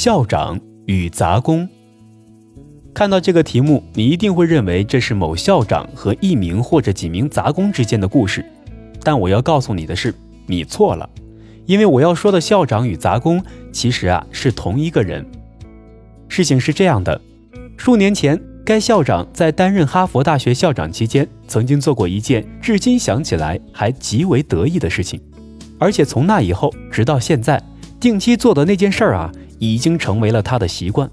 校长与杂工。看到这个题目，你一定会认为这是某校长和一名或者几名杂工之间的故事。但我要告诉你的是，你错了，因为我要说的校长与杂工其实啊是同一个人。事情是这样的，数年前，该校长在担任哈佛大学校长期间，曾经做过一件至今想起来还极为得意的事情，而且从那以后直到现在，定期做的那件事儿啊，已经成为了他的习惯。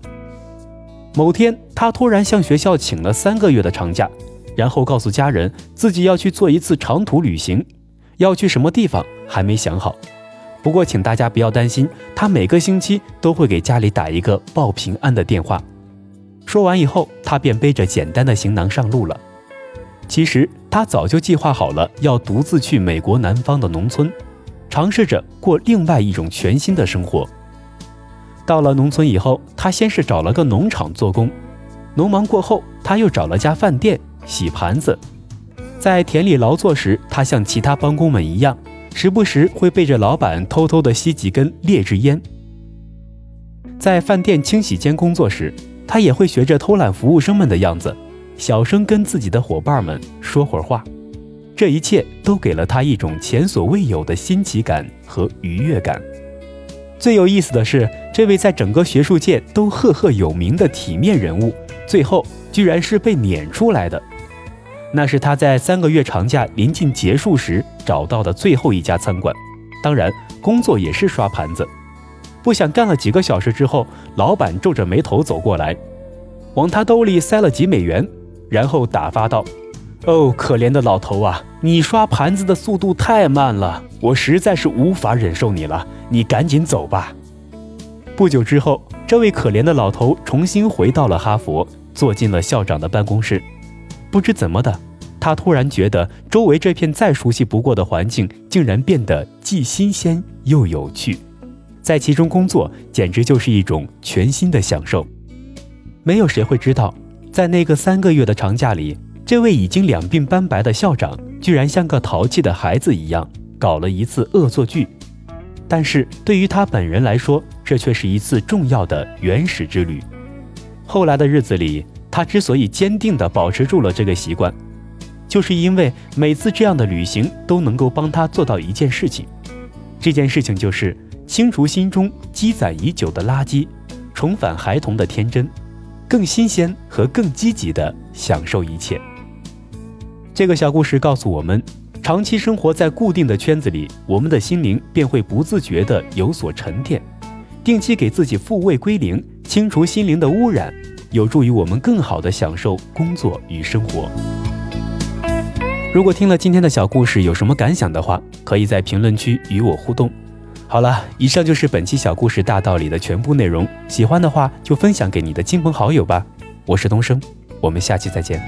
某天，他突然向学校请了三个月的长假，然后告诉家人自己要去做一次长途旅行，要去什么地方还没想好。不过，请大家不要担心，他每个星期都会给家里打一个报平安的电话。说完以后，他便背着简单的行囊上路了。其实，他早就计划好了要独自去美国南方的农村，尝试着过另外一种全新的生活。到了农村以后，他先是找了个农场做工，农忙过后，他又找了家饭店洗盘子。在田里劳作时，他像其他帮工们一样，时不时会背着老板偷偷的吸几根劣质烟。在饭店清洗间工作时，他也会学着偷懒服务生们的样子，小声跟自己的伙伴们说会儿话。这一切都给了他一种前所未有的新奇感和愉悦感。最有意思的是，这位在整个学术界都赫赫有名的体面人物，最后居然是被撵出来的。那是他在三个月长假临近结束时找到的最后一家餐馆，当然工作也是刷盘子。不想干了几个小时之后，老板皱着眉头走过来，往他兜里塞了几美元，然后打发道。哦，可怜的老头啊，你刷盘子的速度太慢了，我实在是无法忍受你了。你赶紧走吧。不久之后，这位可怜的老头重新回到了哈佛，坐进了校长的办公室。不知怎么的，他突然觉得周围这片再熟悉不过的环境，竟然变得既新鲜又有趣，在其中工作简直就是一种全新的享受。没有谁会知道，在那个三个月的长假里。这位已经两鬓斑白的校长，居然像个淘气的孩子一样搞了一次恶作剧，但是对于他本人来说，这却是一次重要的原始之旅。后来的日子里，他之所以坚定地保持住了这个习惯，就是因为每次这样的旅行都能够帮他做到一件事情，这件事情就是清除心中积攒已久的垃圾，重返孩童的天真，更新鲜和更积极地享受一切。这个小故事告诉我们，长期生活在固定的圈子里，我们的心灵便会不自觉地有所沉淀。定期给自己复位归零，清除心灵的污染，有助于我们更好地享受工作与生活。如果听了今天的小故事有什么感想的话，可以在评论区与我互动。好了，以上就是本期小故事大道理的全部内容。喜欢的话就分享给你的亲朋好友吧。我是东升，我们下期再见。